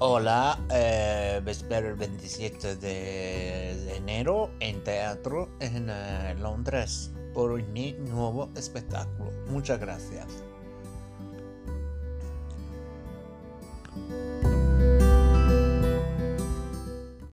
Hola, eh, espero el 27 de enero en teatro en eh, Londres por mi nuevo espectáculo. Muchas gracias.